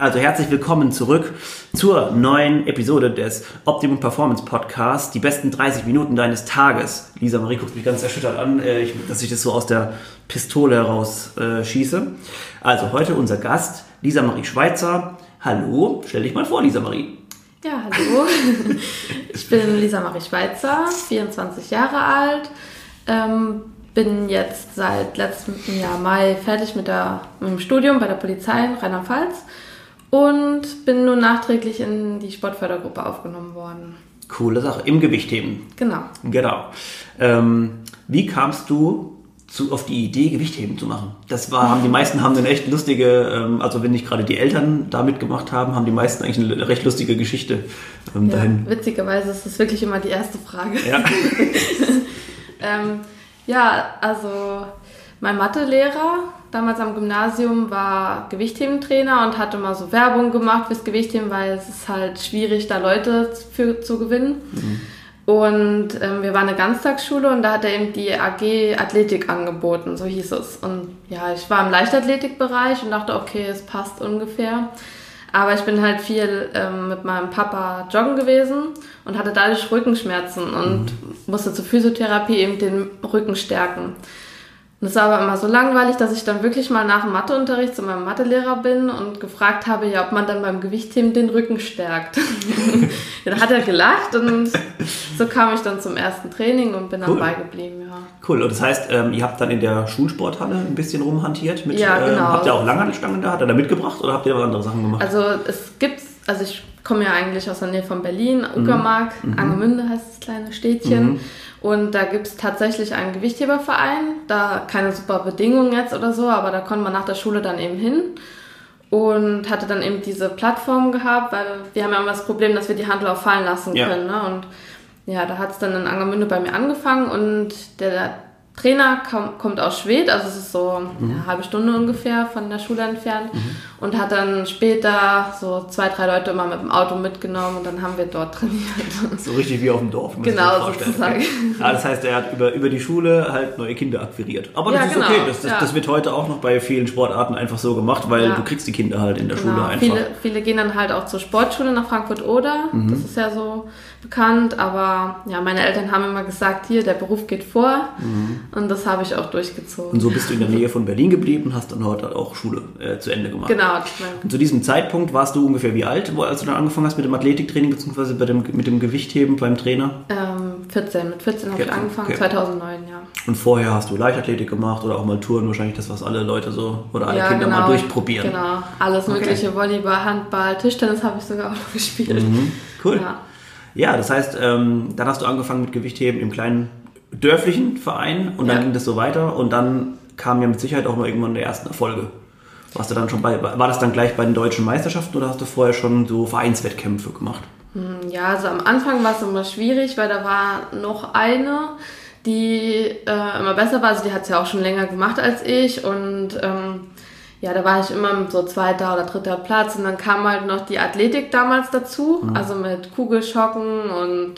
Also herzlich willkommen zurück zur neuen Episode des Optimum Performance Podcasts. Die besten 30 Minuten deines Tages. Lisa Marie guckt mich ganz erschüttert an, äh, dass ich das so aus der Pistole heraus äh, schieße. Also heute unser Gast, Lisa Marie Schweizer. Hallo, stell dich mal vor, Lisa Marie. Ja, hallo. ich bin Lisa Marie Schweizer, 24 Jahre alt. Ähm, bin jetzt seit letztem Jahr Mai fertig mit, der, mit dem Studium bei der Polizei in Rheinland-Pfalz und bin nun nachträglich in die Sportfördergruppe aufgenommen worden. Coole Sache. Im Gewichtheben. Genau. Genau. Ähm, wie kamst du zu, auf die Idee, Gewichtheben zu machen? Das war, haben die meisten haben eine echt lustige, ähm, also wenn nicht gerade die Eltern damit gemacht haben, haben die meisten eigentlich eine recht lustige Geschichte ähm, ja, dahin. Witzigerweise ist das wirklich immer die erste Frage. Ja, ähm, ja also mein Mathelehrer damals am Gymnasium war Gewichthebentrainer und hatte mal so Werbung gemacht fürs Gewichtheben, weil es ist halt schwierig, da Leute für, zu gewinnen. Mhm. Und ähm, wir waren eine Ganztagsschule und da hat er eben die AG Athletik angeboten, so hieß es. Und ja, ich war im Leichtathletikbereich und dachte, okay, es passt ungefähr. Aber ich bin halt viel ähm, mit meinem Papa joggen gewesen und hatte dadurch Rückenschmerzen und mhm. musste zur Physiotherapie eben den Rücken stärken. Und es war aber immer so langweilig, dass ich dann wirklich mal nach dem Matheunterricht zu meinem Mathelehrer bin und gefragt habe, ja, ob man dann beim Gewichtheben den Rücken stärkt. dann hat er gelacht und so kam ich dann zum ersten Training und bin cool. dann beigeblieben, ja. Cool, und das heißt, ähm, ihr habt dann in der Schulsporthalle ein bisschen rumhantiert mit, ja, ähm, genau. Ähm, habt ihr auch Langhantelstangen da? Hat er da mitgebracht oder habt ihr andere Sachen gemacht? Also es gibt, also ich komme ja eigentlich aus der Nähe von Berlin, Uckermark, mhm. Angemünde heißt das kleine Städtchen. Mhm. Und da gibt es tatsächlich einen Gewichtheberverein. Da keine super Bedingungen jetzt oder so, aber da konnte man nach der Schule dann eben hin. Und hatte dann eben diese Plattform gehabt, weil wir haben ja immer das Problem, dass wir die Handel auch fallen lassen können. Ja. Ne? Und ja, da hat es dann in Angermünde bei mir angefangen und der, Trainer kommt aus Schwedt, also es ist so mhm. eine halbe Stunde ungefähr von der Schule entfernt mhm. und hat dann später so zwei, drei Leute immer mit dem Auto mitgenommen und dann haben wir dort trainiert. So richtig wie auf dem Dorf. Genau, sozusagen. Ah, das heißt, er hat über, über die Schule halt neue Kinder akquiriert. Aber das ja, ist genau. okay, das, das, ja. das, wird heute auch noch bei vielen Sportarten einfach so gemacht, weil ja. du kriegst die Kinder halt in der genau. Schule einfach. Viele, viele gehen dann halt auch zur Sportschule nach Frankfurt-Oder, mhm. das ist ja so bekannt, aber ja, meine Eltern haben immer gesagt, hier, der Beruf geht vor mhm. und das habe ich auch durchgezogen. Und so bist du in der Nähe von Berlin geblieben und hast dann heute auch Schule äh, zu Ende gemacht. Genau. Und zu diesem Zeitpunkt warst du ungefähr wie alt, als du dann angefangen hast mit dem Athletiktraining bzw. dem, mit dem Gewichtheben beim Trainer? Ähm, 14, mit 14 habe ich angefangen, okay. 2009, ja. Und vorher hast du Leichtathletik gemacht oder auch mal Touren, wahrscheinlich das, was alle Leute so oder alle ja, Kinder genau, mal durchprobieren. Genau, alles mögliche, okay. Volleyball, Handball, Tischtennis habe ich sogar auch noch gespielt. Mhm. Cool. Ja. Ja, das heißt, ähm, dann hast du angefangen mit Gewichtheben im kleinen dörflichen Verein und dann ja. ging das so weiter und dann kam ja mit Sicherheit auch mal irgendwann der ersten Erfolge. Warst du dann schon bei, war das dann gleich bei den deutschen Meisterschaften oder hast du vorher schon so Vereinswettkämpfe gemacht? Hm, ja, also am Anfang war es immer schwierig, weil da war noch eine, die äh, immer besser war. Also die hat es ja auch schon länger gemacht als ich und ähm, ja, da war ich immer so zweiter oder dritter Platz und dann kam halt noch die Athletik damals dazu, mhm. also mit Kugelschocken und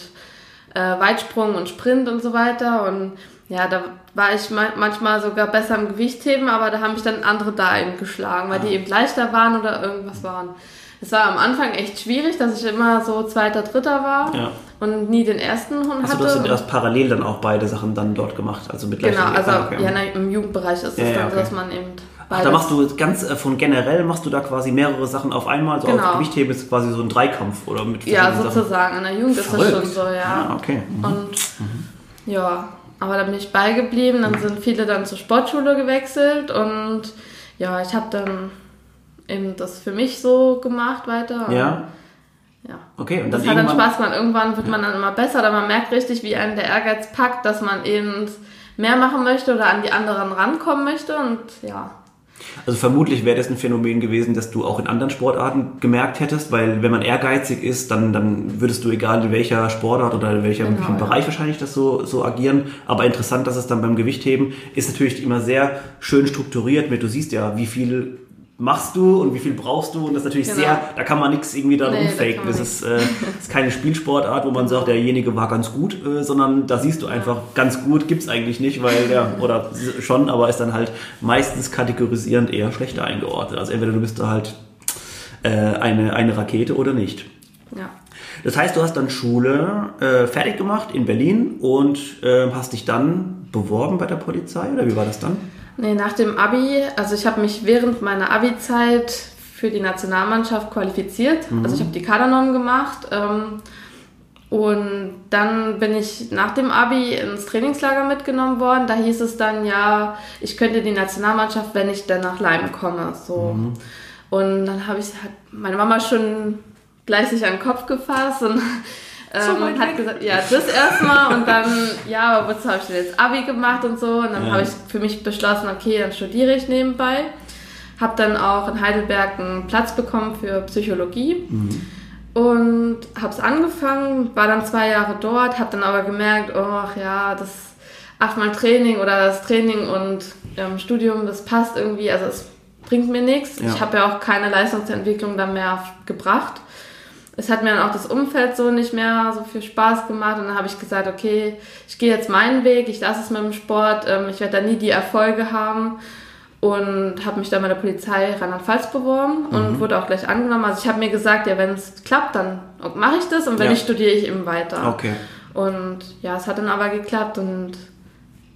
äh, Weitsprung und Sprint und so weiter und ja, da war ich manchmal sogar besser im Gewichtheben, aber da haben mich dann andere da eben geschlagen, weil die eben leichter waren oder irgendwas waren. Es war am Anfang echt schwierig, dass ich immer so zweiter, dritter war ja. und nie den ersten Hund hatte. Also du hast parallel dann auch beide Sachen dann dort gemacht, also mit Genau, also ja, im Jugendbereich ist es ja, dann okay. so, dass man eben Ach, da machst du ganz äh, von generell machst du da quasi mehrere Sachen auf einmal. Also genau. auf Gewichtheben ist quasi so ein Dreikampf oder mit Ja, sozusagen. In der Jugend Verrückt. ist das schon so, ja. Ah, okay. Mhm. Und mhm. ja, aber da bin ich beigeblieben. Dann sind viele dann zur Sportschule gewechselt und ja, ich habe dann eben das für mich so gemacht weiter. Ja. Ja. Okay, und das hat dann Spaß gemacht. Irgendwann wird man dann immer besser, aber man merkt richtig, wie einen der Ehrgeiz packt, dass man eben mehr machen möchte oder an die anderen rankommen möchte und ja. Also vermutlich wäre das ein Phänomen gewesen, das du auch in anderen Sportarten gemerkt hättest, weil wenn man ehrgeizig ist, dann, dann würdest du egal in welcher Sportart oder in welchem genau, Bereich ja. wahrscheinlich das so, so agieren. Aber interessant, dass es dann beim Gewichtheben ist natürlich immer sehr schön strukturiert mit, du siehst ja, wie viel machst du und wie viel brauchst du und das ist natürlich genau. sehr, da kann man nichts irgendwie da nee, rumfaken. Da das ist, äh, ist keine Spielsportart, wo man sagt, derjenige war ganz gut, äh, sondern da siehst du einfach, ganz gut gibt's eigentlich nicht, weil der, oder schon, aber ist dann halt meistens kategorisierend eher schlechter eingeordnet. Also entweder du bist da halt äh, eine, eine Rakete oder nicht. Ja. Das heißt, du hast dann Schule äh, fertig gemacht in Berlin und äh, hast dich dann beworben bei der Polizei oder wie war das dann? Nee, nach dem Abi, also ich habe mich während meiner Abi-Zeit für die Nationalmannschaft qualifiziert. Mhm. Also ich habe die Kadernorm gemacht. Ähm, und dann bin ich nach dem Abi ins Trainingslager mitgenommen worden. Da hieß es dann, ja, ich könnte die Nationalmannschaft, wenn ich dann nach Leim komme. So. Mhm. Und dann habe ich hat meine Mama schon gleich sich an den Kopf gefasst und ähm, so hat gesagt, ja, das erstmal und dann, ja, aber wozu habe ich denn jetzt Abi gemacht und so. Und dann ja. habe ich für mich beschlossen, okay, dann studiere ich nebenbei. Habe dann auch in Heidelberg einen Platz bekommen für Psychologie. Mhm und habe es angefangen, war dann zwei Jahre dort, habe dann aber gemerkt, oh ja, das achtmal Training oder das Training und ähm, Studium, das passt irgendwie, also es bringt mir nichts. Ja. Ich habe ja auch keine Leistungsentwicklung dann mehr gebracht. Es hat mir dann auch das Umfeld so nicht mehr so viel Spaß gemacht und dann habe ich gesagt, okay, ich gehe jetzt meinen Weg, ich lasse es mit dem Sport, ähm, ich werde da nie die Erfolge haben und habe mich dann bei der Polizei Rheinland-Pfalz beworben und mhm. wurde auch gleich angenommen. Also ich habe mir gesagt, ja, wenn es klappt, dann mache ich das und wenn ja. nicht, studiere ich eben weiter. Okay. Und ja, es hat dann aber geklappt und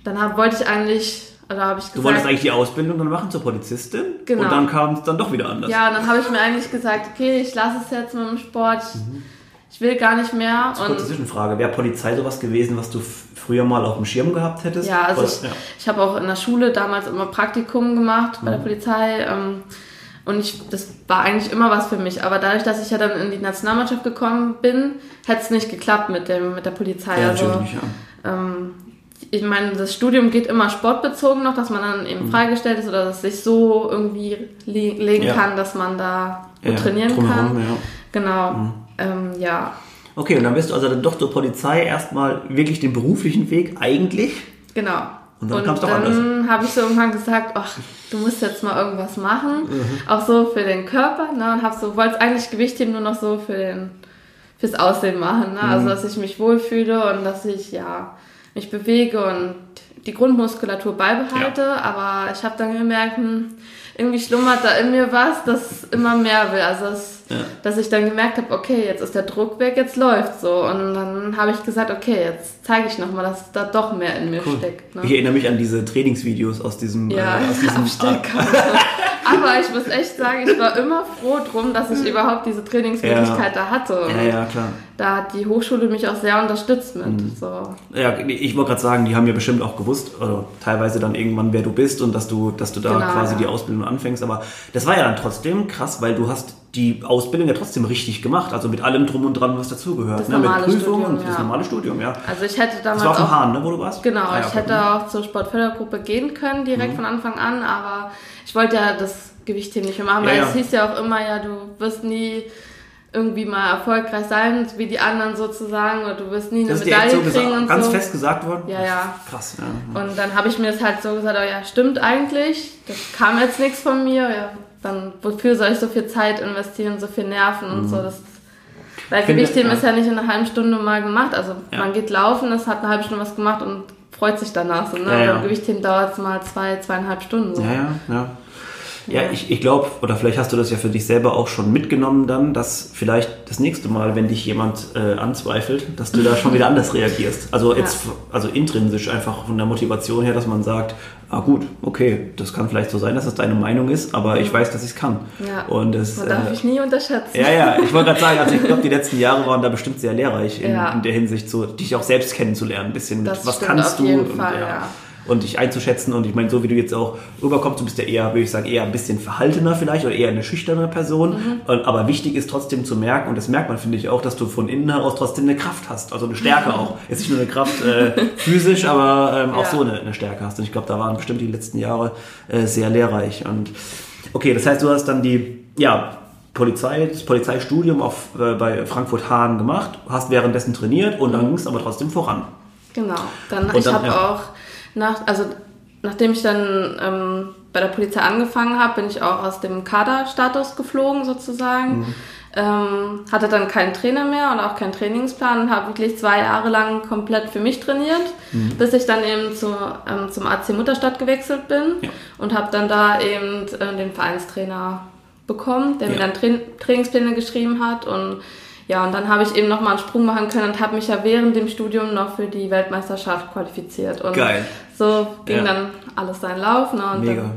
dann hab, wollte ich eigentlich, also habe ich gesagt... Du wolltest eigentlich die Ausbildung dann machen zur Polizistin genau. und dann kam es dann doch wieder anders. Ja, und dann habe ich mir eigentlich gesagt, okay, ich lasse es jetzt mit dem Sport. Mhm. Ich will gar nicht mehr. Das ist eine kurze Zwischenfrage. Wäre Polizei sowas gewesen, was du früher mal auf dem Schirm gehabt hättest? Ja, also Oder, ich, ja. ich habe auch in der Schule damals immer Praktikum gemacht bei mhm. der Polizei. Ähm, und ich, das war eigentlich immer was für mich. Aber dadurch, dass ich ja dann in die Nationalmannschaft gekommen bin, hätte es nicht geklappt mit, dem, mit der Polizei. Ja, also, natürlich, ja. Ähm, ich meine, das Studium geht immer sportbezogen noch, dass man dann eben mhm. freigestellt ist oder dass es sich so irgendwie legen ja. kann, dass man da ja, trainieren kann. Ja. Genau. Mhm. Ähm, ja, Okay, und dann bist du also dann doch zur Polizei erstmal wirklich den beruflichen Weg eigentlich. Genau. Und dann kam es doch anders. Dann habe ich so irgendwann gesagt, ach, du musst jetzt mal irgendwas machen. Mhm. Auch so für den Körper. Ne? Und habe so, wollte eigentlich Gewichtheben nur noch so für den, fürs Aussehen machen. Ne? Also, mhm. Also, dass ich mich wohlfühle und dass ich, ja, mich bewege und die Grundmuskulatur beibehalte. Ja. Aber ich habe dann gemerkt, hm, irgendwie schlummert da in mir was, das immer mehr will. Also das, ja. dass ich dann gemerkt habe, okay, jetzt ist der Druck weg, jetzt läuft so. Und dann habe ich gesagt, okay, jetzt zeige ich nochmal, dass da doch mehr in mir cool. steckt. Ne? Ich erinnere mich an diese Trainingsvideos aus diesem, ja, äh, aus diesem Aber ich muss echt sagen, ich war immer froh drum, dass ich überhaupt diese Trainingsmöglichkeit ja. da hatte. Und ja, ja, klar. Da hat die Hochschule mich auch sehr unterstützt mit. Mhm. So. Ja, ich wollte gerade sagen, die haben ja bestimmt auch gewusst, oder teilweise dann irgendwann, wer du bist und dass du, dass du da genau, quasi ja. die Ausbildung anfängst. Aber das war ja dann trotzdem krass, weil du hast die Ausbildung ja trotzdem richtig gemacht, also mit allem drum und dran, was dazugehört. Ne? Mit Prüfungen und ja. das normale Studium, ja. Also ich hätte damals. Das war auf dem Hahn, ne, wo du warst? Genau, ah, ja, ich hätte auch zur Sportfördergruppe gehen können, direkt mhm. von Anfang an, aber ich wollte ja das Gewichtheben nicht mehr machen, weil ja, es hieß ja auch immer, ja, du wirst nie irgendwie mal erfolgreich sein, wie die anderen sozusagen, oder du wirst nie eine Medaille so kriegen und ganz so. fest gesagt worden? Ja, ja. Krass, ja. Und dann habe ich mir das halt so gesagt, oh ja, stimmt eigentlich, das kam jetzt nichts von mir, ja, dann wofür soll ich so viel Zeit investieren, so viel Nerven und mhm. so, das weil Gewichtheben ja. ist ja nicht in einer halben Stunde mal gemacht, also ja. man geht laufen, das hat eine halbe Stunde was gemacht und freut sich danach so, ne? Ja, ja. Gewichtheben dauert es mal zwei, zweieinhalb Stunden so. Ja, ja, ja. Ja, ich, ich glaube, oder vielleicht hast du das ja für dich selber auch schon mitgenommen dann, dass vielleicht das nächste Mal, wenn dich jemand äh, anzweifelt, dass du da schon wieder anders reagierst. Also jetzt, also intrinsisch einfach von der Motivation her, dass man sagt, ah gut, okay, das kann vielleicht so sein, dass das deine Meinung ist, aber ich weiß, dass ich es kann. Ja. Und das Man darf äh, ich nie unterschätzen. Ja, ja, ich wollte gerade sagen, also ich glaube, die letzten Jahre waren da bestimmt sehr lehrreich in, ja. in der Hinsicht, so dich auch selbst kennenzulernen, ein bisschen mit, das was kannst du und, Fall, ja und dich einzuschätzen. Und ich meine, so wie du jetzt auch rüberkommst, du bist ja eher, würde ich sagen, eher ein bisschen verhaltener vielleicht oder eher eine schüchterne Person. Mhm. Aber wichtig ist trotzdem zu merken, und das merkt man, finde ich auch, dass du von innen heraus trotzdem eine Kraft hast. Also eine Stärke mhm. auch. Jetzt nicht nur eine Kraft äh, physisch, aber ähm, auch ja. so eine, eine, Stärke hast. Und ich glaube, da waren bestimmt die letzten Jahre äh, sehr lehrreich. Und okay, das heißt, du hast dann die, ja, Polizei, das Polizeistudium auf, äh, bei Frankfurt Hahn gemacht, hast währenddessen trainiert und dann mhm. ging es aber trotzdem voran. Genau. Dann, und ich habe ja. auch nach, also nachdem ich dann ähm, bei der Polizei angefangen habe, bin ich auch aus dem Kaderstatus geflogen sozusagen. Mhm. Ähm, hatte dann keinen Trainer mehr und auch keinen Trainingsplan und habe wirklich zwei Jahre lang komplett für mich trainiert, mhm. bis ich dann eben zu, ähm, zum AC Mutterstadt gewechselt bin ja. und habe dann da eben äh, den Vereinstrainer bekommen, der ja. mir dann Tra Trainingspläne geschrieben hat und ja, und dann habe ich eben nochmal einen Sprung machen können und habe mich ja während dem Studium noch für die Weltmeisterschaft qualifiziert. Und Geil. So ging ja. dann alles seinen Lauf. Ne, Mega.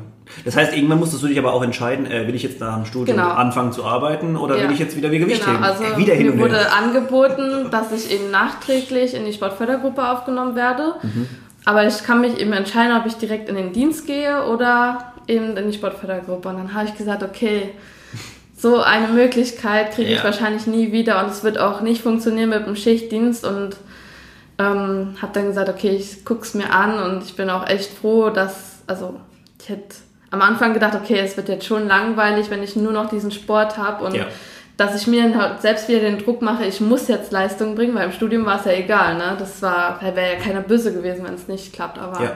Das heißt, irgendwann musstest du dich aber auch entscheiden, äh, will ich jetzt nach dem Studium genau. anfangen zu arbeiten oder ja. will ich jetzt wieder wie Gewicht genau. heben? Also äh, wieder hin mir wurde her. angeboten, dass ich eben nachträglich in die Sportfördergruppe aufgenommen werde. Mhm. Aber ich kann mich eben entscheiden, ob ich direkt in den Dienst gehe oder eben in die Sportfördergruppe. Und dann habe ich gesagt, okay, so eine Möglichkeit kriege ich wahrscheinlich nie wieder und es wird auch nicht funktionieren mit dem Schichtdienst und ähm, habe dann gesagt, okay, ich gucke es mir an und ich bin auch echt froh, dass, also ich hätte am Anfang gedacht, okay, es wird jetzt schon langweilig, wenn ich nur noch diesen Sport habe und ja. dass ich mir halt selbst wieder den Druck mache, ich muss jetzt Leistung bringen, weil im Studium war es ja egal, ne? Das war, wäre ja keiner böse gewesen, wenn es nicht klappt, aber ja.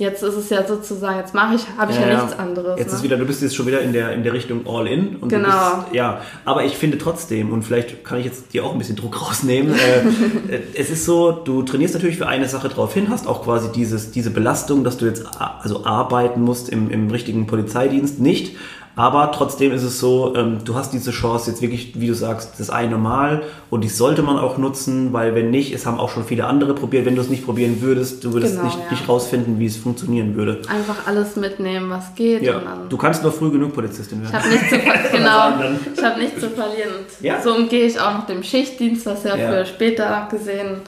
Jetzt ist es ja sozusagen, jetzt mache ich, habe ich ja, ja, nichts anderes. Jetzt ne? ist wieder, du bist jetzt schon wieder in der, in der Richtung All-In. Genau. Bist, ja, aber ich finde trotzdem, und vielleicht kann ich jetzt dir auch ein bisschen Druck rausnehmen, äh, äh, es ist so, du trainierst natürlich für eine Sache drauf hin, hast auch quasi dieses, diese Belastung, dass du jetzt also arbeiten musst im, im richtigen Polizeidienst nicht, aber trotzdem ist es so, ähm, du hast diese Chance jetzt wirklich, wie du sagst, das eine Mal und die sollte man auch nutzen, weil wenn nicht, es haben auch schon viele andere probiert, wenn du es nicht probieren würdest, du würdest genau, nicht, ja. nicht rausfinden, wie es funktionieren würde. Einfach alles mitnehmen, was geht. Ja. du kannst nur früh genug Polizistin werden. Ich habe nichts zu, genau, ich hab nichts zu verlieren. Ja. so umgehe ich auch noch dem Schichtdienst, was ja, für später gesehen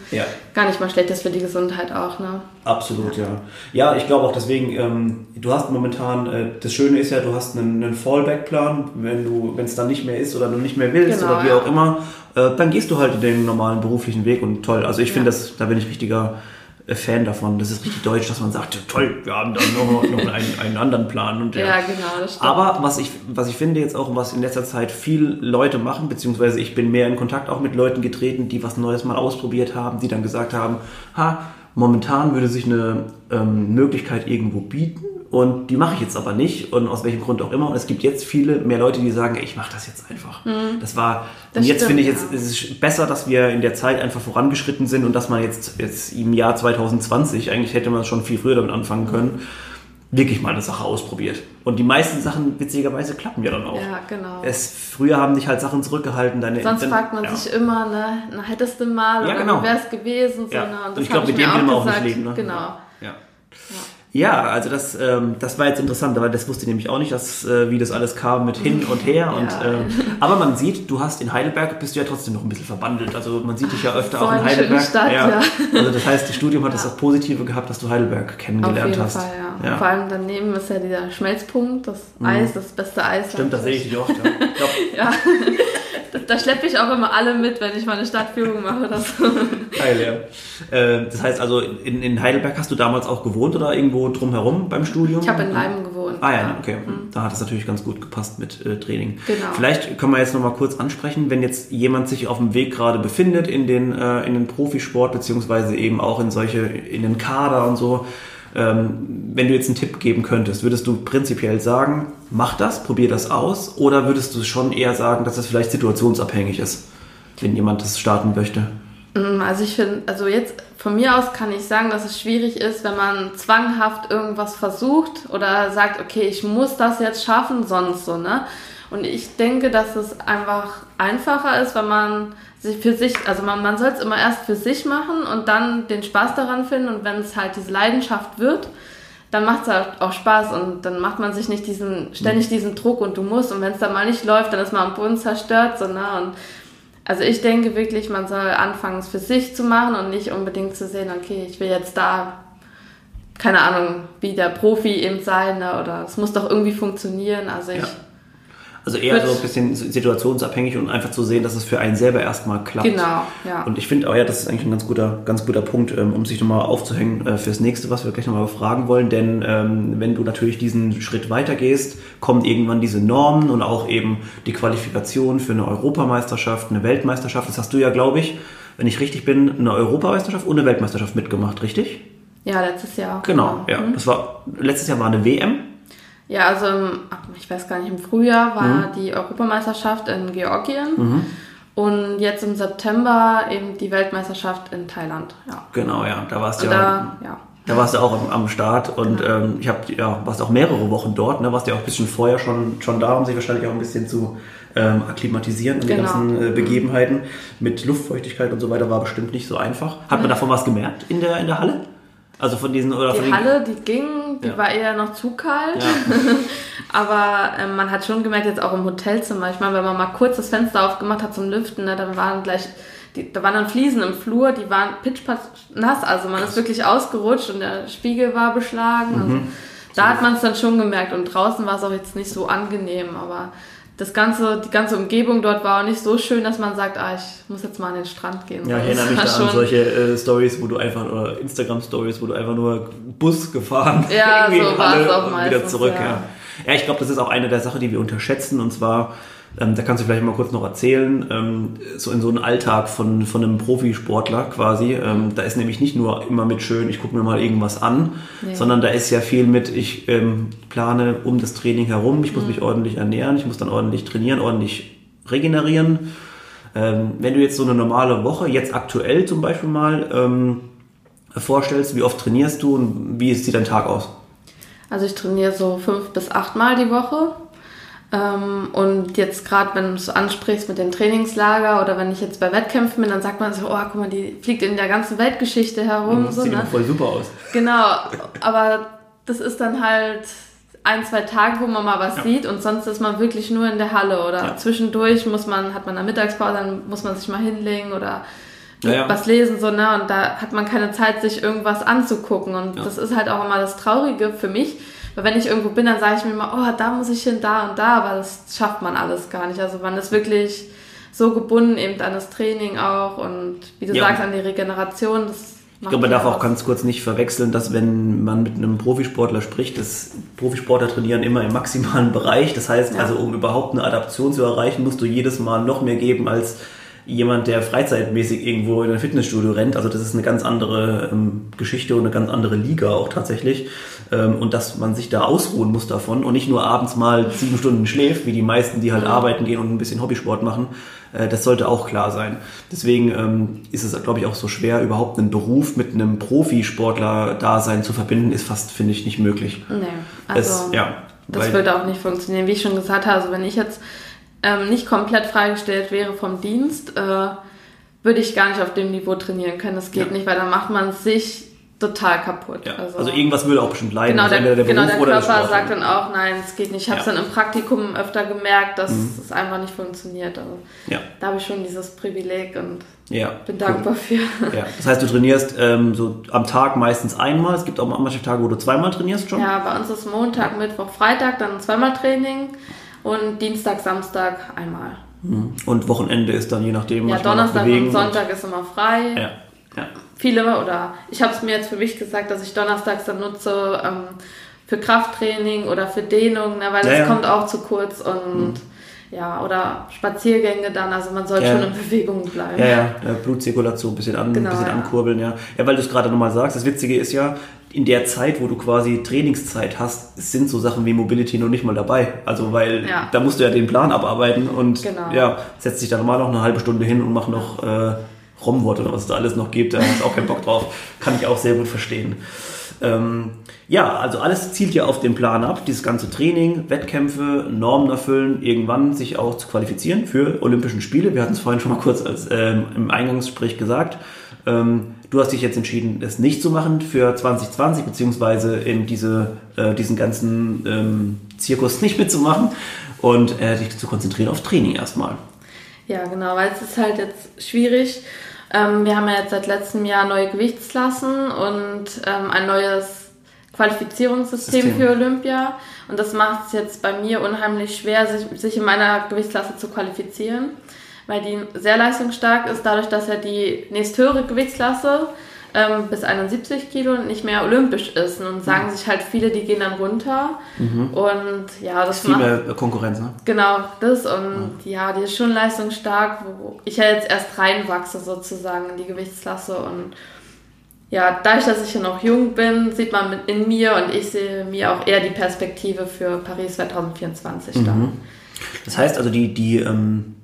gar nicht mal schlecht ist für die Gesundheit auch. Ne? Absolut, ja. Ja, ich glaube auch deswegen, ähm, du hast momentan, äh, das Schöne ist ja, du hast einen, einen Fallback-Plan, wenn du, wenn es dann nicht mehr ist oder du nicht mehr willst genau, oder wie ja. auch immer, äh, dann gehst du halt den normalen beruflichen Weg und toll. Also ich ja. finde das, da bin ich richtiger äh, Fan davon. Das ist richtig deutsch, dass man sagt, toll, wir haben dann noch, noch einen, einen, anderen Plan. Und, ja. ja, genau, das stimmt. Aber was ich, was ich finde jetzt auch, was in letzter Zeit viel Leute machen, beziehungsweise ich bin mehr in Kontakt auch mit Leuten getreten, die was Neues mal ausprobiert haben, die dann gesagt haben, ha, Momentan würde sich eine ähm, Möglichkeit irgendwo bieten und die mache ich jetzt aber nicht und aus welchem Grund auch immer. Und es gibt jetzt viele mehr Leute, die sagen, ich mache das jetzt einfach. Mhm. Das war das und jetzt finde ich jetzt ja. ist es besser, dass wir in der Zeit einfach vorangeschritten sind und dass man jetzt jetzt im Jahr 2020 eigentlich hätte man schon viel früher damit anfangen können. Mhm wirklich mal eine Sache ausprobiert. Und die meisten Sachen, witzigerweise, klappen ja dann auch. Ja, genau. Es, früher haben dich halt Sachen zurückgehalten. Deine, Sonst fragt man ja. sich immer, ne, na, hättest du mal ja, genau. wäre es gewesen? So, ja. ne? Und, und ich glaube, mit dem will man auch nicht leben. Ne? Genau. Ja. ja. Ja, also das, ähm, das war jetzt interessant, weil das wusste ich nämlich auch nicht, dass, äh, wie das alles kam mit hin und her. Und, ja. ähm, aber man sieht, du hast in Heidelberg, bist du ja trotzdem noch ein bisschen verbandelt. Also man sieht dich ja öfter Ach, auch in Heidelberg. Stadt, ja. ja. Also das heißt, das Studium hat ja. das Positive gehabt, dass du Heidelberg kennengelernt Auf jeden hast. Fall, ja. ja. Vor allem daneben ist ja dieser Schmelzpunkt, das mhm. Eis, das beste Eis. Stimmt, das sehe ich dich oft. Ja. ja. Da schleppe ich auch immer alle mit, wenn ich mal eine Stadtführung mache oder so. Geil, ja. Äh, das heißt also, in, in Heidelberg hast du damals auch gewohnt oder irgendwo drumherum beim Studium? Ich habe in Leim gewohnt. Ah ja, okay. Mhm. Da hat es natürlich ganz gut gepasst mit äh, Training. Genau. Vielleicht können wir jetzt nochmal kurz ansprechen, wenn jetzt jemand sich auf dem Weg gerade befindet in den, äh, in den Profisport, beziehungsweise eben auch in solche, in den Kader und so, wenn du jetzt einen Tipp geben könntest, würdest du prinzipiell sagen, mach das, probier das aus, oder würdest du schon eher sagen, dass es vielleicht situationsabhängig ist, wenn jemand das starten möchte? Mm, also ich finde, also jetzt von mir aus kann ich sagen, dass es schwierig ist, wenn man zwanghaft irgendwas versucht oder sagt, okay, ich muss das jetzt schaffen, sonst so, ne? Und ich denke, dass es einfach einfacher ist, wenn man sich für sich, also man, man soll es immer erst für sich machen und dann den Spaß daran finden und wenn es halt diese Leidenschaft wird, dann macht es halt auch Spaß und dann macht man sich nicht diesen, ständig diesen Druck und du musst und wenn es dann mal nicht läuft, dann ist man am Boden zerstört, so, ne? Und also ich denke wirklich, man soll anfangen, es für sich zu machen und nicht unbedingt zu sehen, okay, ich will jetzt da, keine Ahnung, wie der Profi eben sein, ne? oder es muss doch irgendwie funktionieren. Also ich ja also eher so ein bisschen situationsabhängig und einfach zu sehen, dass es für einen selber erstmal klappt. Genau, ja. Und ich finde auch, ja, das ist eigentlich ein ganz guter, ganz guter Punkt, ähm, um sich nochmal aufzuhängen äh, fürs nächste, was wir gleich nochmal fragen wollen. Denn ähm, wenn du natürlich diesen Schritt weitergehst, kommen irgendwann diese Normen und auch eben die Qualifikation für eine Europameisterschaft, eine Weltmeisterschaft. Das hast du ja, glaube ich, wenn ich richtig bin, eine Europameisterschaft und eine Weltmeisterschaft mitgemacht, richtig? Ja, letztes Jahr. Genau, genau. ja. Mhm. Das war, letztes Jahr war eine WM. Ja, also ich weiß gar nicht, im Frühjahr war mhm. die Europameisterschaft in Georgien. Mhm. Und jetzt im September eben die Weltmeisterschaft in Thailand. Ja. Genau, ja, da warst du ja. Da, ja. Da warst du auch am, am Start und genau. ähm, ich habe ja, warst auch mehrere Wochen dort, ne? Warst ja auch ein bisschen vorher schon, schon da, um sich wahrscheinlich auch ein bisschen zu ähm, akklimatisieren in genau. die ganzen äh, Begebenheiten. Mit Luftfeuchtigkeit und so weiter war bestimmt nicht so einfach. Hat man davon was gemerkt in der, in der Halle? Also von diesen oder die von Halle, die ging, die ja. war eher noch zu kalt. Ja. Aber ähm, man hat schon gemerkt, jetzt auch im Hotelzimmer, ich meine, wenn man mal kurz das Fenster aufgemacht hat zum Lüften, ne, dann waren gleich, die, da waren dann Fliesen im Flur, die waren pitchpatch nass, also man ist wirklich ausgerutscht und der Spiegel war beschlagen. Also mhm. da hat man es dann schon gemerkt und draußen war es auch jetzt nicht so angenehm, aber das ganze, die ganze Umgebung dort war auch nicht so schön, dass man sagt, ah, ich muss jetzt mal an den Strand gehen. Ja, ich erinnere mich da an solche äh, Stories, wo du einfach, oder Instagram-Stories, wo du einfach nur Bus gefahren ja, so war es auch meistens, wieder zurück. Ja, ja. ja ich glaube, das ist auch eine der Sachen, die wir unterschätzen, und zwar ähm, da kannst du vielleicht mal kurz noch erzählen, ähm, so in so einem Alltag von, von einem Profisportler quasi. Ähm, da ist nämlich nicht nur immer mit schön, ich gucke mir mal irgendwas an, nee. sondern da ist ja viel mit, ich ähm, plane um das Training herum, ich muss mhm. mich ordentlich ernähren, ich muss dann ordentlich trainieren, ordentlich regenerieren. Ähm, wenn du jetzt so eine normale Woche, jetzt aktuell zum Beispiel mal, ähm, vorstellst, wie oft trainierst du und wie sieht dein Tag aus? Also ich trainiere so fünf bis acht Mal die Woche. Ähm, und jetzt gerade, wenn du es ansprichst mit dem Trainingslager oder wenn ich jetzt bei Wettkämpfen bin, dann sagt man so, oh, guck mal, die fliegt in der ganzen Weltgeschichte herum. Das so, sieht ne? voll super aus. Genau, aber das ist dann halt ein, zwei Tage, wo man mal was ja. sieht und sonst ist man wirklich nur in der Halle oder ja. zwischendurch muss man, hat man eine Mittagspause, dann muss man sich mal hinlegen oder ja, was lesen, so, ne? Und da hat man keine Zeit, sich irgendwas anzugucken. Und das ist halt auch immer das Traurige für mich, weil wenn ich irgendwo bin, dann sage ich mir immer, oh, da muss ich hin, da und da, aber das schafft man alles gar nicht. Also man ist wirklich so gebunden eben an das Training auch und wie du ja. sagst, an die Regeneration. Das ich glaube, man darf auch ganz kurz nicht verwechseln, dass wenn man mit einem Profisportler spricht, dass Profisportler trainieren immer im maximalen Bereich. Das heißt, ja. also um überhaupt eine Adaption zu erreichen, musst du jedes Mal noch mehr geben als jemand, der freizeitmäßig irgendwo in ein Fitnessstudio rennt. Also das ist eine ganz andere ähm, Geschichte und eine ganz andere Liga auch tatsächlich. Ähm, und dass man sich da ausruhen muss davon und nicht nur abends mal sieben Stunden schläft, wie die meisten, die halt mhm. arbeiten gehen und ein bisschen Hobbysport machen. Äh, das sollte auch klar sein. Deswegen ähm, ist es, glaube ich, auch so schwer, überhaupt einen Beruf mit einem Profisportler-Dasein zu verbinden, ist fast, finde ich, nicht möglich. Nee, also es, ja, das würde auch nicht funktionieren. Wie ich schon gesagt habe, also wenn ich jetzt ähm, nicht komplett freigestellt wäre vom Dienst, äh, würde ich gar nicht auf dem Niveau trainieren können. Das geht ja. nicht, weil dann macht man sich total kaputt. Ja. Also, also, irgendwas würde auch bestimmt leiden. Genau, der, der, genau, der Körper sagt dann auch, nein, es geht nicht. Ich habe es ja. dann im Praktikum öfter gemerkt, dass mhm. es einfach nicht funktioniert. Also, ja. Da habe ich schon dieses Privileg und ja, bin dankbar cool. für. Ja. Das heißt, du trainierst ähm, so am Tag meistens einmal. Es gibt auch manche Tage, wo du zweimal trainierst schon. Ja, bei uns ist Montag, Mittwoch, Freitag dann zweimal Training und Dienstag, Samstag einmal. Mhm. Und Wochenende ist dann je nachdem. Ja, Donnerstag und Sonntag ist immer frei. Ja. Ja. Viele oder ich habe es mir jetzt für mich gesagt, dass ich donnerstags dann nutze ähm, für Krafttraining oder für Dehnung, ne, weil ja, das ja. kommt auch zu kurz und mhm. ja, oder Spaziergänge dann, also man sollte ja. schon in Bewegung bleiben. Ja, ja, Blutzirkulation ein bisschen, an, genau, bisschen ankurbeln, ja. Ja, weil du es gerade nochmal sagst, das Witzige ist ja, in der Zeit, wo du quasi Trainingszeit hast, sind so Sachen wie Mobility noch nicht mal dabei. Also weil ja. da musst du ja den Plan abarbeiten und genau. ja, setzt dich da normal noch eine halbe Stunde hin und mach noch äh, Romwort oder was es da alles noch gibt. Da hast auch keinen Bock drauf. Kann ich auch sehr gut verstehen. Ähm, ja, also alles zielt ja auf den Plan ab, dieses ganze Training, Wettkämpfe, Normen erfüllen, irgendwann sich auch zu qualifizieren für Olympischen Spiele. Wir hatten es vorhin schon mal kurz als, ähm, im Eingangsgespräch gesagt. Ähm, du hast dich jetzt entschieden, das nicht zu machen für 2020, beziehungsweise in diese, äh, diesen ganzen ähm, Zirkus nicht mitzumachen und äh, dich zu konzentrieren auf Training erstmal. Ja, genau, weil es ist halt jetzt schwierig. Ähm, wir haben ja jetzt seit letztem Jahr neue Gewichtsklassen und ähm, ein neues Qualifizierungssystem System. für Olympia. Und das macht es jetzt bei mir unheimlich schwer, sich, sich in meiner Gewichtsklasse zu qualifizieren weil die sehr leistungsstark ist, dadurch, dass ja die nächsthöhere Gewichtsklasse ähm, bis 71 Kilo nicht mehr olympisch ist. Und sagen mhm. sich halt viele, die gehen dann runter. Mhm. Und ja, das, ist viel mehr Konkurrenz, ne? Genau, das. Und mhm. ja, die ist schon leistungsstark, wo ich ja jetzt erst reinwachse sozusagen in die Gewichtsklasse. Und ja, dadurch, dass ich ja noch jung bin, sieht man in mir und ich sehe mir auch eher die Perspektive für Paris 2024 dann. Mhm. Das heißt also, die, die ähm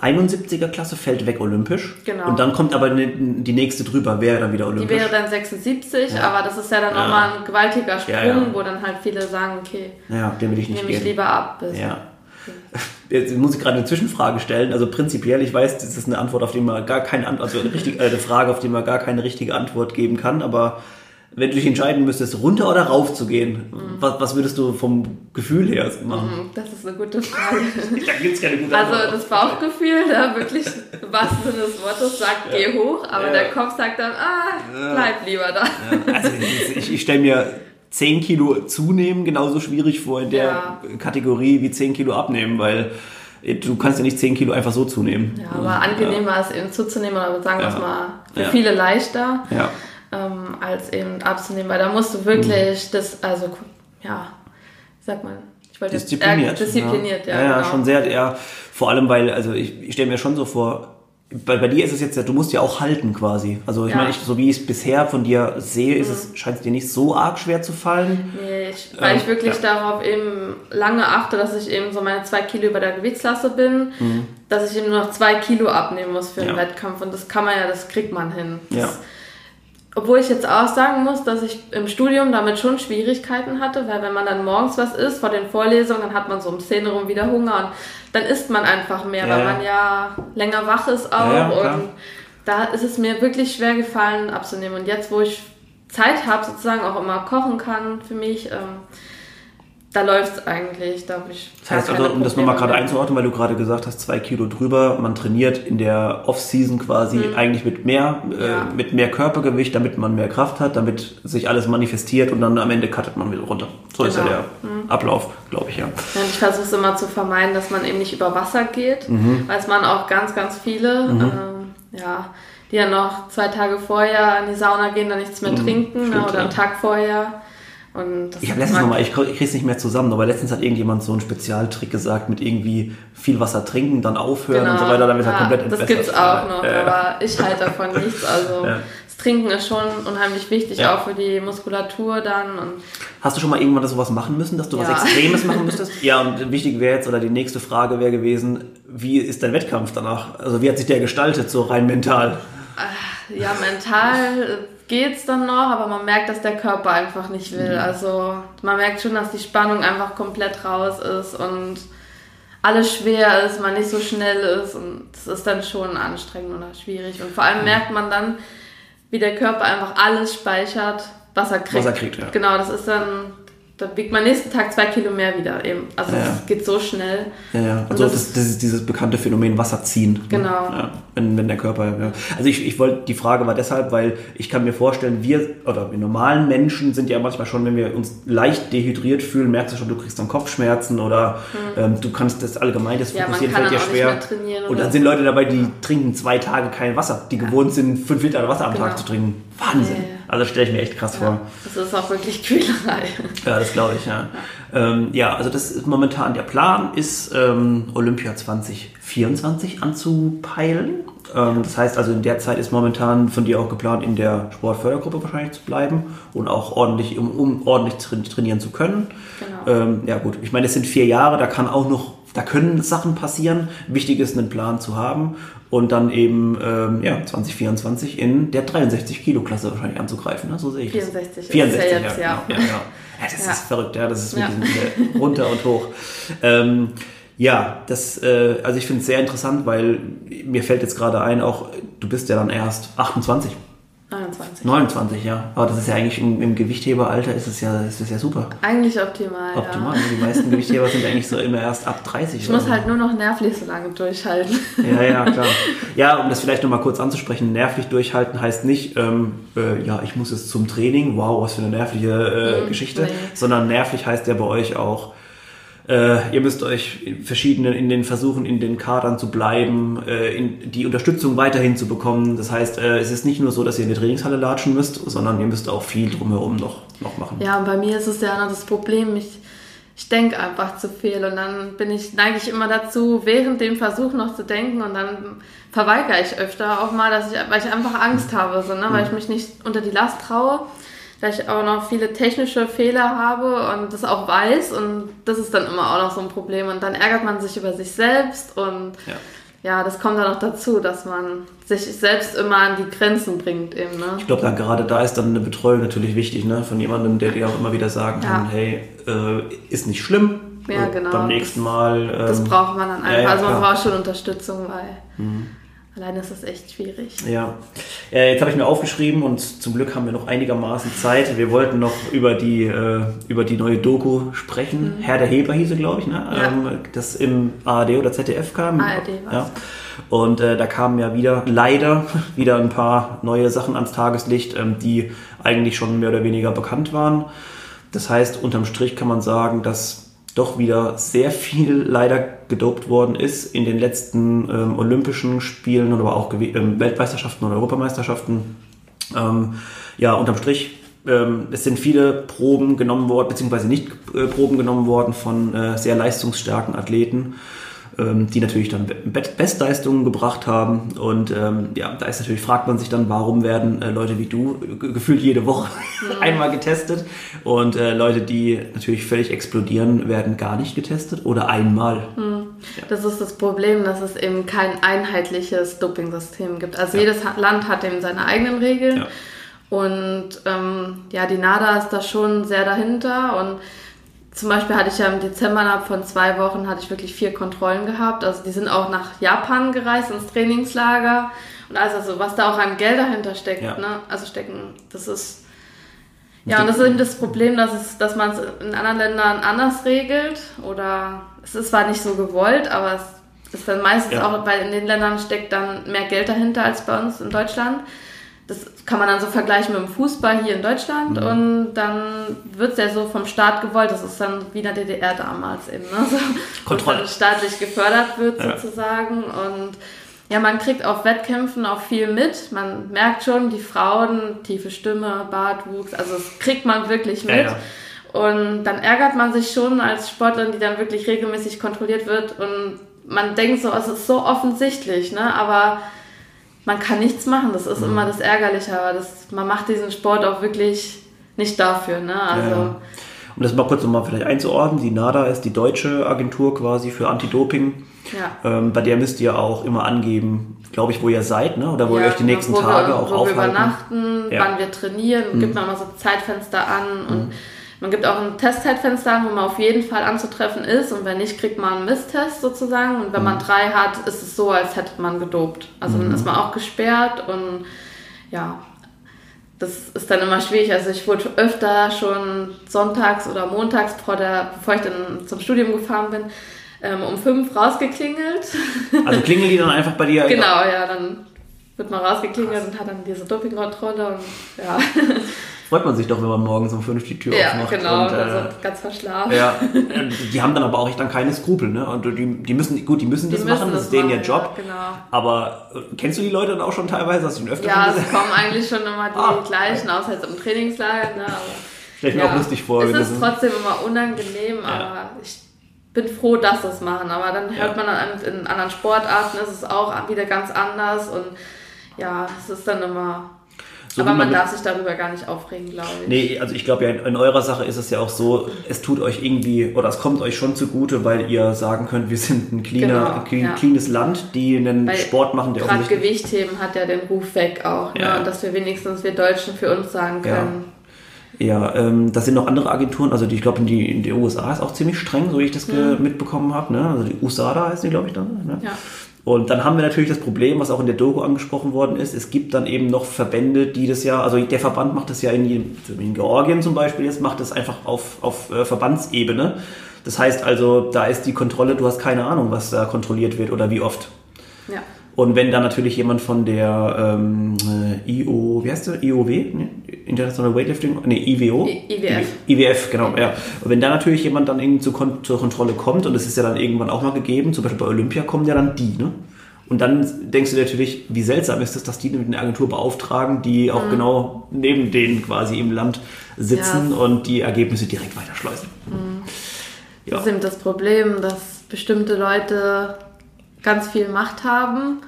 71er Klasse fällt weg olympisch. Genau. Und dann kommt aber die nächste drüber, wäre dann wieder olympisch. Die wäre dann 76, ja. aber das ist ja dann ja. nochmal ein gewaltiger Sprung, ja, wo dann halt viele sagen, okay, ja, den will ich nicht nehme ich lieber ab. Bis ja. Jetzt muss ich gerade eine Zwischenfrage stellen. Also prinzipiell, ich weiß, das ist eine Antwort, auf die man gar keine Antwort, also eine, richtig, äh, eine Frage, auf die man gar keine richtige Antwort geben kann, aber wenn du dich entscheiden müsstest, runter oder rauf zu gehen, mhm. was, was, würdest du vom Gefühl her machen? Mhm, das ist eine gute Frage. da gibt es keine gute also Antwort. Also das Bauchgefühl, da wirklich, was Sinne des Wortes sagt, ja. geh hoch, aber ja. der Kopf sagt dann, ah, bleib lieber da. Ja. Also ich, ich stelle mir 10 Kilo zunehmen genauso schwierig vor in der Kategorie wie 10 Kilo abnehmen, weil du kannst ja nicht 10 Kilo einfach so zunehmen. Ja, aber angenehmer ist eben zuzunehmen, oder sagen wir es mal, für viele leichter. Ja ähm, als eben abzunehmen, weil da musst du wirklich mhm. das, also ja, wie sagt man, ich wollte diszipliniert. Äh, diszipliniert, ja. Ja, ja, genau. schon sehr, ja, vor allem, weil, also ich, ich stelle mir schon so vor, bei, bei dir ist es jetzt, du musst ja auch halten quasi. Also ich ja. meine, ich, so wie ich es bisher von dir sehe, ist mhm. es, scheint es dir nicht so arg schwer zu fallen. Nee, ich, weil ähm, ich wirklich ja. darauf eben lange achte, dass ich eben so meine zwei Kilo über der Gewichtslasse bin, mhm. dass ich eben nur noch zwei Kilo abnehmen muss für einen ja. Wettkampf. Und das kann man ja, das kriegt man hin. Das, ja. Obwohl ich jetzt auch sagen muss, dass ich im Studium damit schon Schwierigkeiten hatte, weil wenn man dann morgens was isst vor den Vorlesungen, dann hat man so um 10 rum wieder Hunger und dann isst man einfach mehr, ja. weil man ja länger wach ist auch. Ja, und da ist es mir wirklich schwer gefallen abzunehmen. Und jetzt, wo ich Zeit habe, sozusagen auch immer kochen kann für mich, ähm, da läuft es eigentlich, da habe ich. Das heißt also, um das nochmal gerade einzuordnen, weil du gerade gesagt hast, zwei Kilo drüber, man trainiert in der Off-Season quasi mhm. eigentlich mit mehr, äh, ja. mit mehr Körpergewicht, damit man mehr Kraft hat, damit sich alles manifestiert und dann am Ende cuttet man wieder runter. So genau. ist ja genau. der mhm. Ablauf, glaube ich, ja. ja ich versuche es immer zu vermeiden, dass man eben nicht über Wasser geht, mhm. weil es man auch ganz, ganz viele, ähm, ja, die ja noch zwei Tage vorher in die Sauna gehen, dann nichts mehr mhm. trinken Stimmt, oder einen Tag vorher ich habe letztens nochmal, ich, kriege es nicht mehr zusammen, aber letztens hat irgendjemand so einen Spezialtrick gesagt mit irgendwie viel Wasser trinken, dann aufhören genau. und so weiter, damit ja, er komplett entwässert. Das gibt's auch noch, ja. aber ich halte davon nichts. Also ja. das Trinken ist schon unheimlich wichtig, ja. auch für die Muskulatur dann. Und Hast du schon mal irgendwann sowas machen müssen, dass du was Extremes machen müsstest? Ja, und wichtig wäre jetzt, oder die nächste Frage wäre gewesen, wie ist dein Wettkampf danach? Also wie hat sich der gestaltet, so rein mental? Ja, mental geht's dann noch, aber man merkt, dass der Körper einfach nicht will. Mhm. Also man merkt schon, dass die Spannung einfach komplett raus ist und alles schwer ist, man nicht so schnell ist und das ist dann schon anstrengend oder schwierig. Und vor allem mhm. merkt man dann, wie der Körper einfach alles speichert, was er kriegt. Was er kriegt, ja. Genau, das ist dann da wiegt man nächsten Tag zwei Kilo mehr wieder eben. Also es ja. geht so schnell. Ja, ja. Also das, das, das, ist dieses bekannte Phänomen Wasser ziehen. Genau. Ja, wenn, wenn der Körper. Ja. Also ich, ich wollte, die Frage war deshalb, weil ich kann mir vorstellen, wir oder wir normalen Menschen sind ja manchmal schon, wenn wir uns leicht dehydriert fühlen, merkst du schon, du kriegst dann Kopfschmerzen oder mhm. ähm, du kannst das allgemein, das Fokussieren fällt dir schwer. Und dann sind Leute dabei, die trinken zwei Tage kein Wasser, die gewohnt sind, fünf Liter Wasser am genau. Tag zu trinken. Wahnsinn. Also stelle ich mir echt krass vor. Das ist auch wirklich Quälerei. Ja, das glaube ich, ja. Ja. Ähm, ja, also das ist momentan der Plan, ist ähm, Olympia 2024 anzupeilen. Ähm, das heißt also, in der Zeit ist momentan von dir auch geplant, in der Sportfördergruppe wahrscheinlich zu bleiben und auch ordentlich, um, um ordentlich trainieren zu können. Genau. Ähm, ja gut, ich meine, es sind vier Jahre, da kann auch noch da können Sachen passieren. Wichtig ist, einen Plan zu haben und dann eben ähm, ja, 2024 in der 63 Kilo Klasse wahrscheinlich anzugreifen. Ne? So sehe ich 64 das. 64 ist ja, jetzt, ja. ja. ja, ja. das ja. ist verrückt, ja, das ist wirklich runter und hoch. Ähm, ja, das, äh, also ich finde es sehr interessant, weil mir fällt jetzt gerade ein, auch du bist ja dann erst 28. 29. 29, ja. Aber das ist ja eigentlich im, im Gewichtheberalter ist es ja, ist es ja super. Eigentlich optimal. Optimal. Ja. Die meisten Gewichtheber sind eigentlich so immer erst ab 30. Ich muss halt nur noch nervlich so lange durchhalten. Ja, ja, klar. Ja, um das vielleicht nochmal kurz anzusprechen, nervlich durchhalten heißt nicht, ähm, äh, ja, ich muss jetzt zum Training, wow, was für eine nervliche äh, mhm, Geschichte, nee. sondern nervlich heißt ja bei euch auch, äh, ihr müsst euch verschiedenen in den Versuchen, in den Kadern zu bleiben, äh, in, die Unterstützung weiterhin zu bekommen. Das heißt, äh, es ist nicht nur so, dass ihr in die Trainingshalle latschen müsst, sondern ihr müsst auch viel drumherum noch, noch machen. Ja, und bei mir ist es ja noch das Problem, ich, ich denke einfach zu viel und dann bin ich, neige ich immer dazu, während dem Versuch noch zu denken und dann verweigere ich öfter auch mal, dass ich, weil ich einfach Angst habe, so, ne? weil ich mich nicht unter die Last traue weil ich auch noch viele technische Fehler habe und das auch weiß und das ist dann immer auch noch so ein Problem und dann ärgert man sich über sich selbst und ja, ja, das kommt dann auch dazu, dass man sich selbst immer an die Grenzen bringt eben. Ne? Ich glaube, gerade da ist dann eine Betreuung natürlich wichtig, ne? Von jemandem, der dir auch immer wieder sagen kann, ja. hey, äh, ist nicht schlimm. Ja, genau. Beim nächsten Mal. Ähm, das braucht man dann einfach. Ja, also man braucht schon Unterstützung, weil. Mhm. Alleine ist das echt schwierig. Ja. Jetzt habe ich mir aufgeschrieben und zum Glück haben wir noch einigermaßen Zeit. Wir wollten noch über die, äh, über die neue Doku sprechen. Mhm. Herr der Heber hieße, glaube ich, ne? Ja. Ähm, das im ARD oder ZDF kam. ARD war ja. Und äh, da kamen ja wieder, leider, wieder ein paar neue Sachen ans Tageslicht, ähm, die eigentlich schon mehr oder weniger bekannt waren. Das heißt, unterm Strich kann man sagen, dass doch wieder sehr viel leider gedopt worden ist in den letzten ähm, Olympischen Spielen oder auch ähm, Weltmeisterschaften oder Europameisterschaften. Ähm, ja, unterm Strich, ähm, es sind viele Proben genommen worden, beziehungsweise nicht äh, Proben genommen worden von äh, sehr leistungsstarken Athleten. Ähm, die natürlich dann Bestleistungen gebracht haben. Und ähm, ja, da ist natürlich, fragt man sich dann, warum werden äh, Leute wie du gefühlt jede Woche einmal getestet und äh, Leute, die natürlich völlig explodieren, werden gar nicht getestet oder einmal. Mhm. Ja. Das ist das Problem, dass es eben kein einheitliches Doping-System gibt. Also ja. jedes Land hat eben seine eigenen Regeln. Und ähm, ja, die NADA ist da schon sehr dahinter und zum Beispiel hatte ich ja im Dezember innerhalb von zwei Wochen hatte ich wirklich vier Kontrollen gehabt. Also die sind auch nach Japan gereist ins Trainingslager und also, also was da auch an Geld dahinter steckt, ja. ne? Also stecken, das ist ja und das ist eben das Problem, dass es, dass man es in anderen Ländern anders regelt oder es ist zwar nicht so gewollt, aber es ist dann meistens ja. auch, weil in den Ländern steckt dann mehr Geld dahinter als bei uns in Deutschland das kann man dann so vergleichen mit dem Fußball hier in Deutschland mhm. und dann wird es ja so vom Staat gewollt, das ist dann wie in der DDR damals eben, ne? so, Kontrolle. staatlich gefördert wird ja. sozusagen und ja, man kriegt auf Wettkämpfen auch viel mit. Man merkt schon, die Frauen, tiefe Stimme, Bartwuchs, also das kriegt man wirklich mit. Ja, ja. Und dann ärgert man sich schon als Sportlerin, die dann wirklich regelmäßig kontrolliert wird und man denkt so, es ist so offensichtlich, ne? Aber man kann nichts machen. Das ist mhm. immer das Ärgerliche, aber das, man macht diesen Sport auch wirklich nicht dafür. Ne? Also, ja. Um das mal kurz nochmal vielleicht einzuordnen, die NADA ist die deutsche Agentur quasi für Anti-Doping. Ja. Ähm, bei der müsst ihr auch immer angeben, glaube ich, wo ihr seid, ne? oder wo ja, ihr euch die nächsten Tage wir, auch wo aufhalten. Wo wir übernachten, ja. wann wir trainieren, mhm. gibt man immer so Zeitfenster an und mhm. Man gibt auch ein Testzeitfenster wo man auf jeden Fall anzutreffen ist und wenn nicht, kriegt man einen Misstest sozusagen und wenn mhm. man drei hat, ist es so, als hätte man gedopt. Also mhm. dann ist man auch gesperrt und ja, das ist dann immer schwierig. Also ich wurde öfter schon sonntags oder montags, bevor, der, bevor ich dann zum Studium gefahren bin, ähm, um fünf rausgeklingelt. Also klingeln die dann einfach bei dir? genau, ja, dann wird man rausgeklingelt Krass. und hat dann diese Dopingkontrolle und ja. Freut man sich doch, wenn man morgens um fünf die Tür ja, aufmacht. Genau, und, äh, also ganz verschlafen. Ja, die haben dann aber auch dann keine Skrupel, ne? Und die, die müssen, gut, die müssen die das müssen machen, das, ist denen ihr Job. Ja, genau. Aber äh, kennst du die Leute dann auch schon teilweise? Hast du öfter Ja, es kommen eigentlich schon immer die ah, gleichen, außer jetzt im Trainingslager, ne? Stell ich mir auch lustig vor. Es ist trotzdem immer unangenehm, aber ich bin froh, dass sie es machen. Aber dann hört man dann in anderen Sportarten, ist es auch wieder ganz anders und ja, es ist dann immer so aber man, man darf sich darüber gar nicht aufregen, glaube ich. Nee, also ich glaube ja, in, in, eurer Sache ist es ja auch so, es tut euch irgendwie, oder es kommt euch schon zugute, weil ihr sagen könnt, wir sind ein cleaner, genau, ja. cleanes Land, die einen weil Sport machen, der auch nicht... Gewichtheben hat ja den Ruf weg auch, ne? ja. und dass wir wenigstens, wir Deutschen, für uns sagen können... Ja. Ja, ähm, das sind noch andere Agenturen, also die, ich glaube in die, in die USA ist auch ziemlich streng, so wie ich das mhm. mitbekommen habe. Ne? Also die USADA heißt die, glaube ich, dann. Ne? Ja. Und dann haben wir natürlich das Problem, was auch in der Doku angesprochen worden ist, es gibt dann eben noch Verbände, die das ja, also der Verband macht das ja in, in Georgien zum Beispiel, jetzt macht das einfach auf, auf äh, Verbandsebene. Das heißt also, da ist die Kontrolle, du hast keine Ahnung, was da kontrolliert wird oder wie oft. Ja. Und wenn da natürlich jemand von der ähm, äh, IO, wie heißt der? IOW? International Weightlifting? Nee, IWO? I IWF. IWF, genau, ja. Und wenn da natürlich jemand dann irgendwie zur, Kon zur Kontrolle kommt, und das ist ja dann irgendwann auch mal gegeben, zum Beispiel bei Olympia kommen ja dann die, ne? Und dann denkst du dir natürlich, wie seltsam ist es, dass die mit einer Agentur beauftragen, die auch mhm. genau neben denen quasi im Land sitzen ja. und die Ergebnisse direkt weiterschleusen. Mhm. Ja. Das ist eben das Problem, dass bestimmte Leute ganz viel Macht haben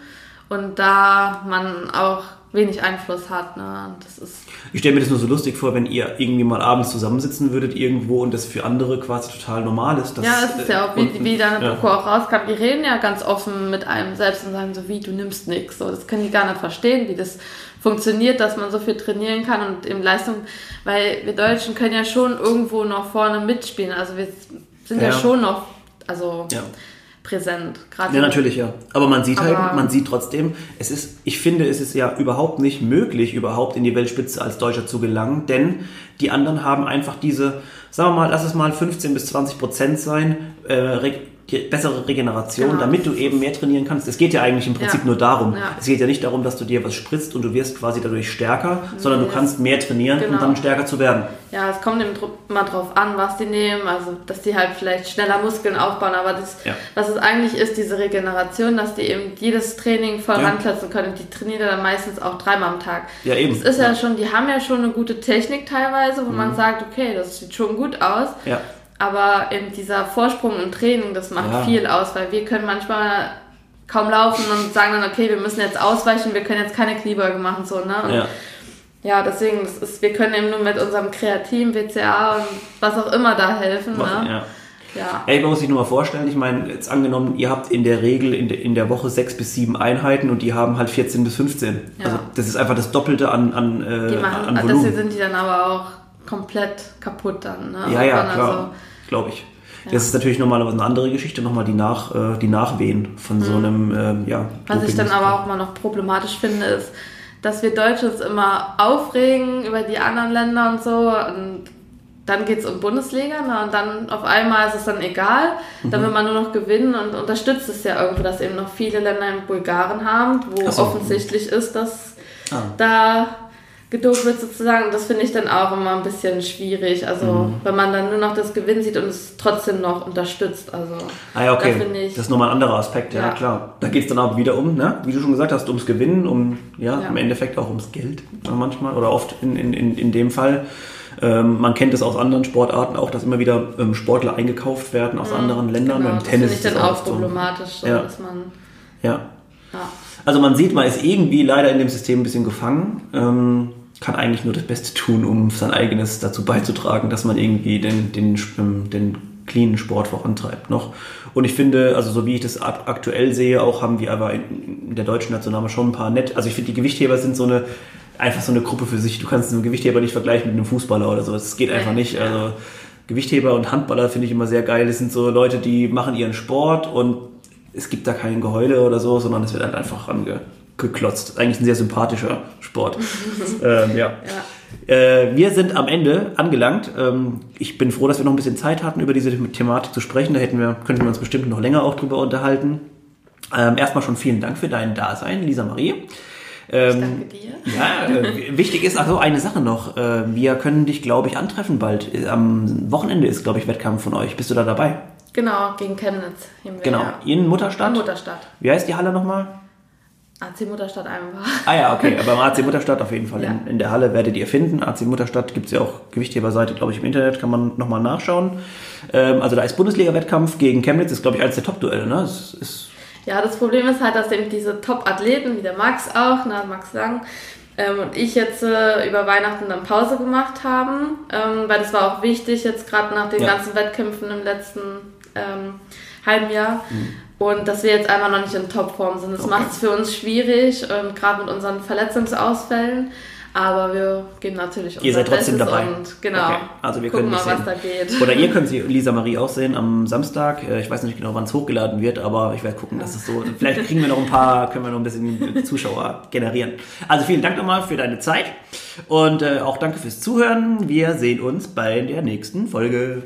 und da man auch wenig Einfluss hat. Ne? Das ist ich stelle mir das nur so lustig vor, wenn ihr irgendwie mal abends zusammensitzen würdet irgendwo und das für andere quasi total normal ist. ja, es ist ja auch, wie, wie dann ja. Doku auch rauskam, die reden ja ganz offen mit einem selbst und sagen so, wie, du nimmst nichts. So, das können die gar nicht verstehen, wie das funktioniert, dass man so viel trainieren kann und in Leistung, weil wir Deutschen können ja schon irgendwo noch vorne mitspielen. Also wir sind ja, ja schon noch, also ja präsent. Gerade ja, natürlich, ja. Aber man sieht halt, aber halt, man sieht trotzdem, es ist, ich finde, es ist ja überhaupt nicht möglich, überhaupt in die Weltspitze als Deutscher zu gelangen, denn die anderen haben einfach diese, sagen wir mal, lass es mal 15 bis 20 Prozent sein, äh, bessere Regeneration, genau. damit du eben mehr trainieren kannst. Es geht ja eigentlich im Prinzip ja. nur darum. Ja. Es geht ja nicht darum, dass du dir was spritzt und du wirst quasi dadurch stärker, nee, sondern du kannst mehr trainieren, genau. um dann stärker zu werden. Ja, es kommt immer drauf an, was die nehmen, also dass die halt vielleicht schneller Muskeln aufbauen, aber das, ja. was es eigentlich ist, diese Regeneration, dass die eben jedes Training voll ja. ranklatzen können. Die trainieren dann meistens auch dreimal am Tag. Ja, eben. Das ist ja, schon, die haben ja schon eine gute Technik teilweise, wo mhm. man sagt, okay, das sieht schon gut aus. Ja. Aber eben dieser Vorsprung im Training, das macht ja. viel aus, weil wir können manchmal kaum laufen und sagen dann, okay, wir müssen jetzt ausweichen, wir können jetzt keine Kniebeuge machen, so, ne? Und ja. ja, deswegen, das ist, wir können eben nur mit unserem Kreatin, WCA und was auch immer da helfen, was, ne? Ja. Ja. Ey, man muss sich nur mal vorstellen, ich meine, jetzt angenommen, ihr habt in der Regel in, de, in der Woche sechs bis sieben Einheiten und die haben halt 14 bis 15. Ja. Also das ist einfach das Doppelte an, an, äh, die machen, an Volumen. Deswegen sind die dann aber auch komplett kaputt dann. Ne? Ja, ja, klar, also, glaube ich. Ja. Das ist natürlich normalerweise eine andere Geschichte, nochmal die, Nach, äh, die Nachwehen von so mhm. einem, ähm, ja. Was ich dann aber auch mal noch problematisch finde, ist, dass wir Deutsche uns immer aufregen über die anderen Länder und so und dann geht es um Bundesliga ne? und dann auf einmal ist es dann egal, dann mhm. will man nur noch gewinnen und unterstützt es ja irgendwo, dass eben noch viele Länder in Bulgarien haben, wo so. offensichtlich ist, dass ah. da gedopt wird sozusagen. Das finde ich dann auch immer ein bisschen schwierig. Also mhm. wenn man dann nur noch das Gewinn sieht und es trotzdem noch unterstützt. Also ah ja, okay. Da ich, das ist nochmal ein anderer Aspekt, ja, ja. klar. Da geht es dann auch wieder um, ne? wie du schon gesagt hast, ums Gewinnen, um ja, ja. im Endeffekt auch ums Geld manchmal oder oft in, in, in, in dem Fall. Ähm, man kennt es aus anderen Sportarten auch, dass immer wieder ähm, Sportler eingekauft werden aus mhm, anderen Ländern. Genau, Beim Tennis das ist dann auch problematisch, so, ja. dass man ja. Ja. Also man sieht, man ist irgendwie leider in dem System ein bisschen gefangen. Ähm, kann eigentlich nur das Beste tun, um sein eigenes dazu beizutragen, dass man irgendwie den, den, ähm, den cleanen Sport vorantreibt noch. Und ich finde, also so wie ich das aktuell sehe, auch haben wir aber in der deutschen Nationalmannschaft schon ein paar nett. Also ich finde, die Gewichtheber sind so eine, einfach so eine Gruppe für sich. Du kannst einen Gewichtheber nicht vergleichen mit einem Fußballer oder so. Das geht einfach nicht. Also Gewichtheber und Handballer finde ich immer sehr geil. Das sind so Leute, die machen ihren Sport und es gibt da kein Geheule oder so, sondern es wird halt einfach ange geklotzt. Eigentlich ein sehr sympathischer Sport. ähm, ja. ja. Äh, wir sind am Ende angelangt. Ähm, ich bin froh, dass wir noch ein bisschen Zeit hatten, über diese Thematik zu sprechen. Da hätten wir, könnten wir uns bestimmt noch länger auch drüber unterhalten. Ähm, erstmal schon vielen Dank für dein Dasein, Lisa Marie. Ähm, danke dir. Ja, äh, wichtig ist also eine Sache noch. Äh, wir können dich, glaube ich, antreffen bald. Am Wochenende ist, glaube ich, Wettkampf von euch. Bist du da dabei? Genau, gegen Chemnitz. Genau, in Mutterstadt? In Mutterstadt. Wie heißt die Halle nochmal? AC Mutterstadt einfach. Ah ja, okay, aber im AC Mutterstadt auf jeden Fall. Ja. In, in, der Halle werdet ihr finden. AC Mutterstadt gibt es ja auch Gewichtheberseite, glaube ich, im Internet, kann man nochmal nachschauen. Ähm, also da ist Bundesliga-Wettkampf gegen Chemnitz, ist, glaube ich, eines der Top-Duelle, ne? Das ist ja, das Problem ist halt, dass eben diese Top-Athleten, wie der Max auch, ne, Max Lang, ähm, und ich jetzt äh, über Weihnachten dann Pause gemacht haben, ähm, weil das war auch wichtig, jetzt gerade nach den ja. ganzen Wettkämpfen im letzten ähm, halben Jahr. Mhm. Und dass wir jetzt einfach noch nicht in Topform sind. Das okay. macht es für uns schwierig, ähm, gerade mit unseren Verletzungsausfällen. Aber wir gehen natürlich Ihr seid trotzdem Bestes dabei. Und genau. Okay. Also wir Gucken können mal, was da geht. Oder ihr könnt sie Lisa Marie auch sehen am Samstag. Äh, ich weiß nicht genau, wann es hochgeladen wird, aber ich werde gucken, ja. dass es so. Vielleicht kriegen wir noch ein paar, können wir noch ein bisschen Zuschauer generieren. Also vielen Dank nochmal für deine Zeit und äh, auch danke fürs Zuhören. Wir sehen uns bei der nächsten Folge.